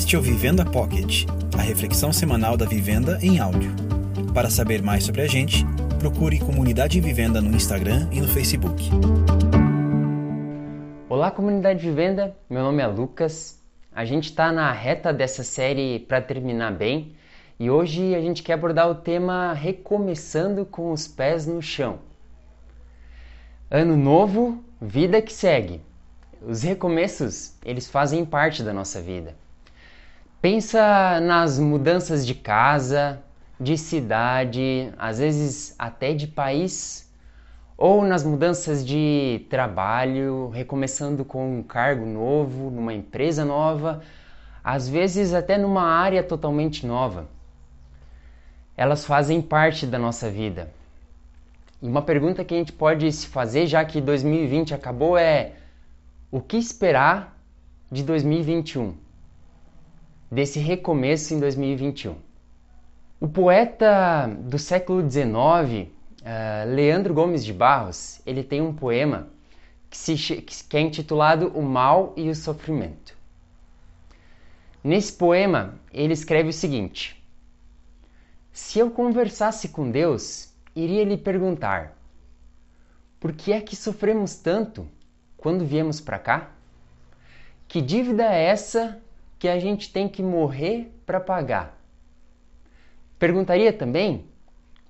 Este é o Vivenda Pocket, a reflexão semanal da vivenda em áudio. Para saber mais sobre a gente, procure Comunidade Vivenda no Instagram e no Facebook. Olá, comunidade Vivenda. Meu nome é Lucas. A gente está na reta dessa série para terminar bem e hoje a gente quer abordar o tema Recomeçando com os pés no chão. Ano novo, vida que segue. Os recomeços, eles fazem parte da nossa vida. Pensa nas mudanças de casa, de cidade, às vezes até de país, ou nas mudanças de trabalho, recomeçando com um cargo novo, numa empresa nova, às vezes até numa área totalmente nova. Elas fazem parte da nossa vida. E uma pergunta que a gente pode se fazer, já que 2020 acabou, é: o que esperar de 2021? Desse recomeço em 2021. O poeta do século XIX, uh, eh, Leandro Gomes de Barros, ele tem um poema que, se, que é intitulado O Mal e o Sofrimento. Nesse poema, ele escreve o seguinte: Se eu conversasse com Deus, iria lhe perguntar: Por que é que sofremos tanto? quando viemos para cá? Que dívida é essa que a gente tem que morrer para pagar? Perguntaria também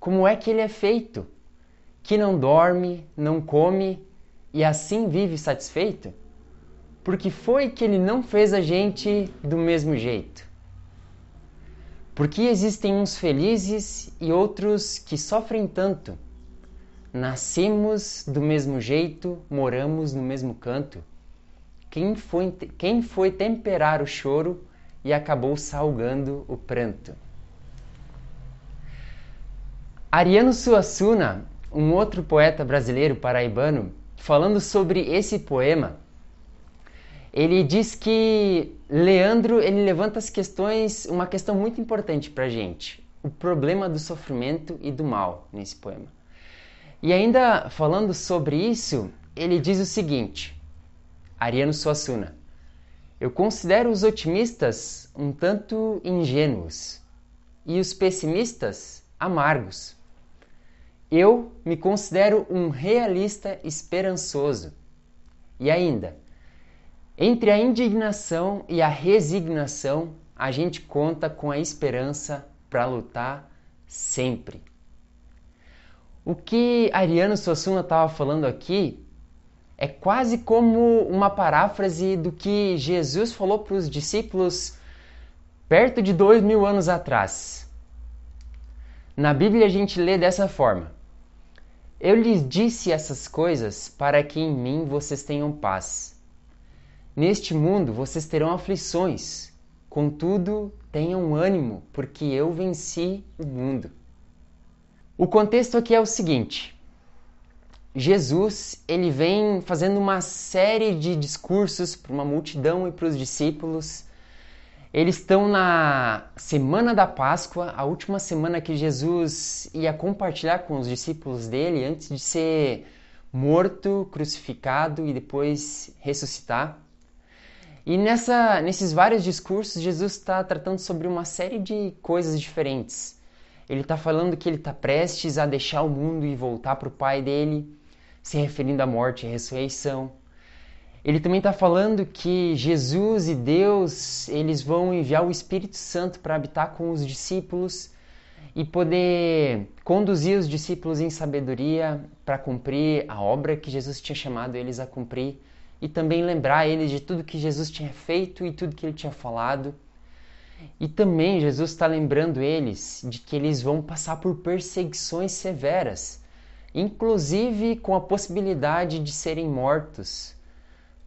como é que ele é feito, que não dorme, não come e assim vive satisfeito? Porque foi que ele não fez a gente do mesmo jeito? Porque existem uns felizes e outros que sofrem tanto? Nascemos do mesmo jeito, moramos no mesmo canto. Quem foi, quem foi temperar o choro e acabou salgando o pranto? Ariano Suassuna, um outro poeta brasileiro paraibano, falando sobre esse poema, ele diz que Leandro ele levanta as questões, uma questão muito importante para gente, o problema do sofrimento e do mal nesse poema. E ainda falando sobre isso, ele diz o seguinte: Ariano Suassuna, eu considero os otimistas um tanto ingênuos e os pessimistas amargos. Eu me considero um realista esperançoso. E ainda, entre a indignação e a resignação, a gente conta com a esperança para lutar sempre. O que Ariano Suassuna estava falando aqui é quase como uma paráfrase do que Jesus falou para os discípulos perto de dois mil anos atrás. Na Bíblia a gente lê dessa forma: Eu lhes disse essas coisas para que em mim vocês tenham paz. Neste mundo vocês terão aflições, contudo tenham ânimo, porque eu venci o mundo. O contexto aqui é o seguinte: Jesus ele vem fazendo uma série de discursos para uma multidão e para os discípulos. Eles estão na semana da Páscoa, a última semana que Jesus ia compartilhar com os discípulos dele antes de ser morto, crucificado e depois ressuscitar. E nessa, nesses vários discursos, Jesus está tratando sobre uma série de coisas diferentes. Ele está falando que ele está prestes a deixar o mundo e voltar para o Pai dele, se referindo à morte e ressurreição. Ele também está falando que Jesus e Deus eles vão enviar o Espírito Santo para habitar com os discípulos e poder conduzir os discípulos em sabedoria para cumprir a obra que Jesus tinha chamado eles a cumprir e também lembrar eles de tudo que Jesus tinha feito e tudo que ele tinha falado. E também Jesus está lembrando eles de que eles vão passar por perseguições severas, inclusive com a possibilidade de serem mortos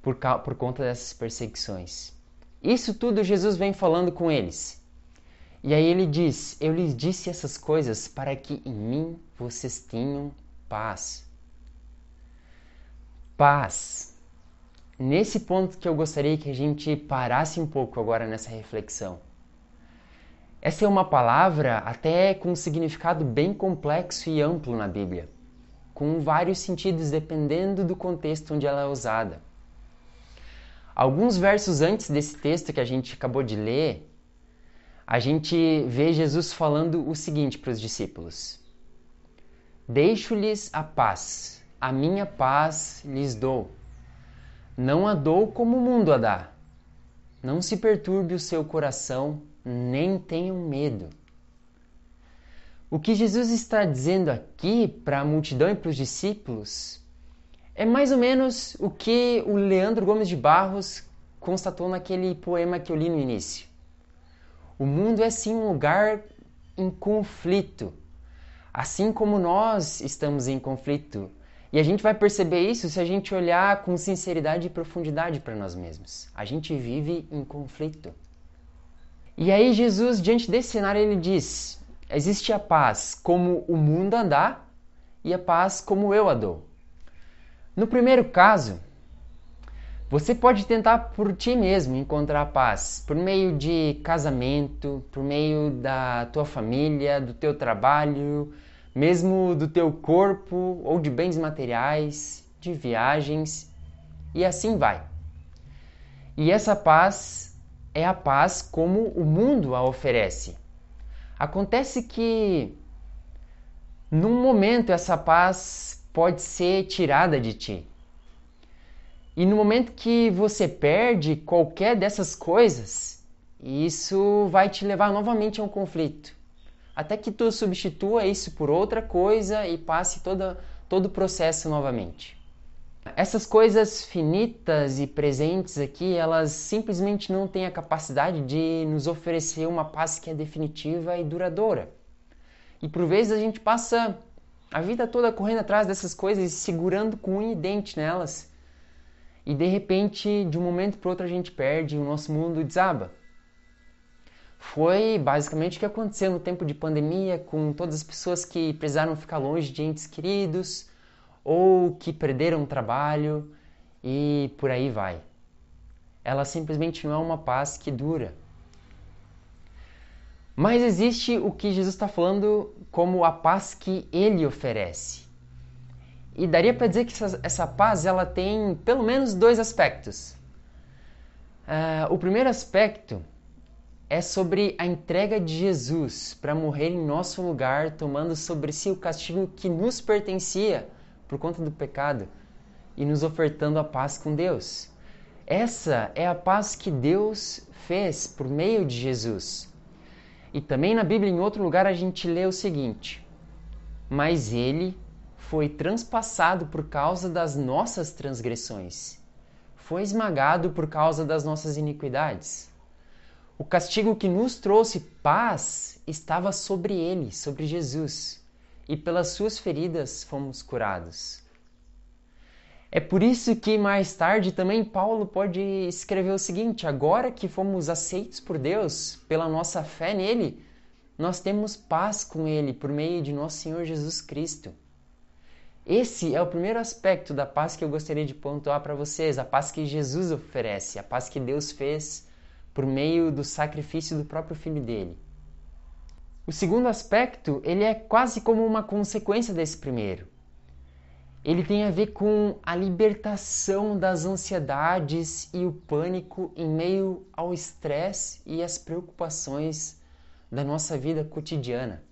por, por conta dessas perseguições. Isso tudo Jesus vem falando com eles. E aí ele diz: Eu lhes disse essas coisas para que em mim vocês tenham paz. Paz. Nesse ponto que eu gostaria que a gente parasse um pouco agora nessa reflexão. Essa é uma palavra até com um significado bem complexo e amplo na Bíblia, com vários sentidos dependendo do contexto onde ela é usada. Alguns versos antes desse texto que a gente acabou de ler, a gente vê Jesus falando o seguinte para os discípulos: Deixo-lhes a paz, a minha paz lhes dou. Não a dou como o mundo a dá. Não se perturbe o seu coração, nem tenham medo. O que Jesus está dizendo aqui para a multidão e para os discípulos é mais ou menos o que o Leandro Gomes de Barros constatou naquele poema que eu li no início. O mundo é sim um lugar em conflito, assim como nós estamos em conflito. E a gente vai perceber isso se a gente olhar com sinceridade e profundidade para nós mesmos. A gente vive em conflito. E aí Jesus, diante desse cenário, ele diz: existe a paz como o mundo andar e a paz como eu a dou. No primeiro caso, você pode tentar por ti mesmo encontrar paz, por meio de casamento, por meio da tua família, do teu trabalho, mesmo do teu corpo ou de bens materiais, de viagens, e assim vai. E essa paz é a paz como o mundo a oferece. Acontece que num momento essa paz pode ser tirada de ti. E no momento que você perde qualquer dessas coisas, isso vai te levar novamente a um conflito. Até que tu substitua isso por outra coisa e passe toda, todo o processo novamente. Essas coisas finitas e presentes aqui, elas simplesmente não têm a capacidade de nos oferecer uma paz que é definitiva e duradoura. E por vezes a gente passa a vida toda correndo atrás dessas coisas e segurando com unha e dente nelas. E de repente, de um momento para outro, a gente perde e o nosso mundo desaba. Foi basicamente o que aconteceu no tempo de pandemia com todas as pessoas que precisaram ficar longe de entes queridos ou que perderam trabalho e por aí vai. Ela simplesmente não é uma paz que dura. Mas existe o que Jesus está falando como a paz que ele oferece. E daria para dizer que essa, essa, paz ela tem pelo menos dois aspectos. Uh, o primeiro aspecto é sobre a entrega de Jesus para morrer em nosso lugar, tomando sobre si o castigo que nos pertencia por conta do pecado e nos ofertando a paz com Deus. Essa é a paz que Deus fez por meio de Jesus. E também na Bíblia, em outro lugar, a gente lê o seguinte: Mas ele foi transpassado por causa das nossas transgressões, foi esmagado por causa das nossas iniquidades. O castigo que nos trouxe paz estava sobre ele, sobre Jesus e pelas suas feridas fomos curados. É por isso que mais tarde também Paulo pode escrever o seguinte: agora que fomos aceitos por Deus pela nossa fé nele, nós temos paz com ele por meio de nosso Senhor Jesus Cristo. Esse é o primeiro aspecto da paz que eu gostaria de pontuar para vocês, a paz que Jesus oferece, a paz que Deus fez por meio do sacrifício do próprio filho dele. O segundo aspecto, ele é quase como uma consequência desse primeiro. Ele tem a ver com a libertação das ansiedades e o pânico em meio ao estresse e às preocupações da nossa vida cotidiana.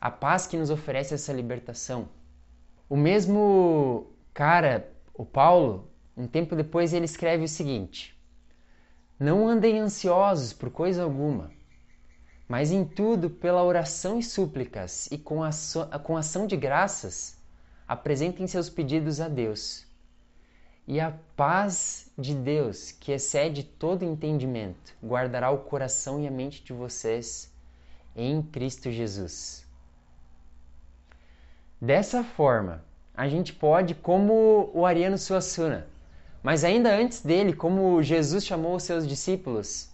A paz que nos oferece essa libertação. O mesmo cara, o Paulo, um tempo depois ele escreve o seguinte: Não andem ansiosos por coisa alguma mas em tudo, pela oração e súplicas e com, com ação de graças, apresentem seus pedidos a Deus. E a paz de Deus, que excede todo entendimento, guardará o coração e a mente de vocês em Cristo Jesus. Dessa forma, a gente pode, como o Ariano Suassuna, mas ainda antes dele, como Jesus chamou os seus discípulos,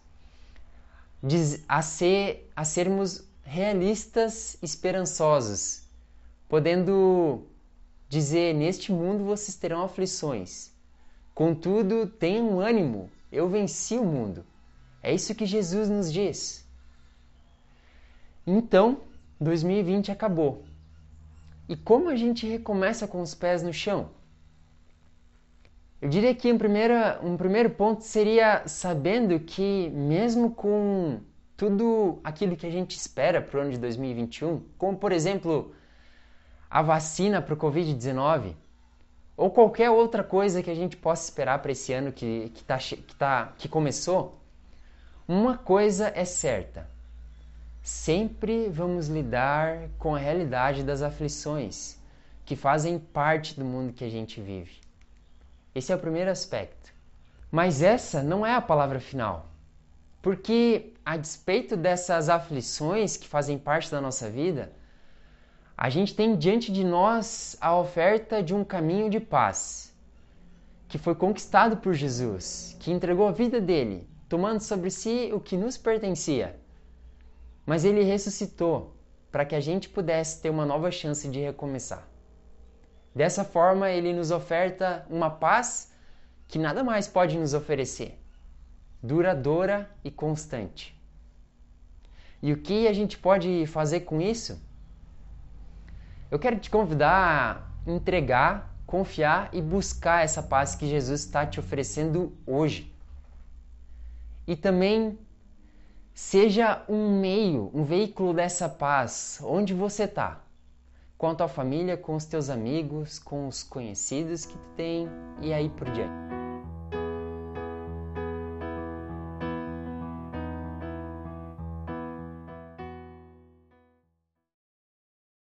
a, ser, a sermos realistas, esperançosos, podendo dizer: Neste mundo vocês terão aflições, contudo, tenham ânimo, eu venci o mundo. É isso que Jesus nos diz. Então, 2020 acabou. E como a gente recomeça com os pés no chão? Eu diria que um primeiro, um primeiro ponto seria sabendo que, mesmo com tudo aquilo que a gente espera para o ano de 2021, como por exemplo a vacina para o Covid-19, ou qualquer outra coisa que a gente possa esperar para esse ano que, que, tá, que, tá, que começou, uma coisa é certa: sempre vamos lidar com a realidade das aflições que fazem parte do mundo que a gente vive. Esse é o primeiro aspecto. Mas essa não é a palavra final. Porque, a despeito dessas aflições que fazem parte da nossa vida, a gente tem diante de nós a oferta de um caminho de paz, que foi conquistado por Jesus, que entregou a vida dele, tomando sobre si o que nos pertencia. Mas ele ressuscitou para que a gente pudesse ter uma nova chance de recomeçar. Dessa forma, ele nos oferta uma paz que nada mais pode nos oferecer, duradoura e constante. E o que a gente pode fazer com isso? Eu quero te convidar a entregar, confiar e buscar essa paz que Jesus está te oferecendo hoje. E também seja um meio, um veículo dessa paz onde você está com a tua família, com os teus amigos, com os conhecidos que tu tem e aí por diante.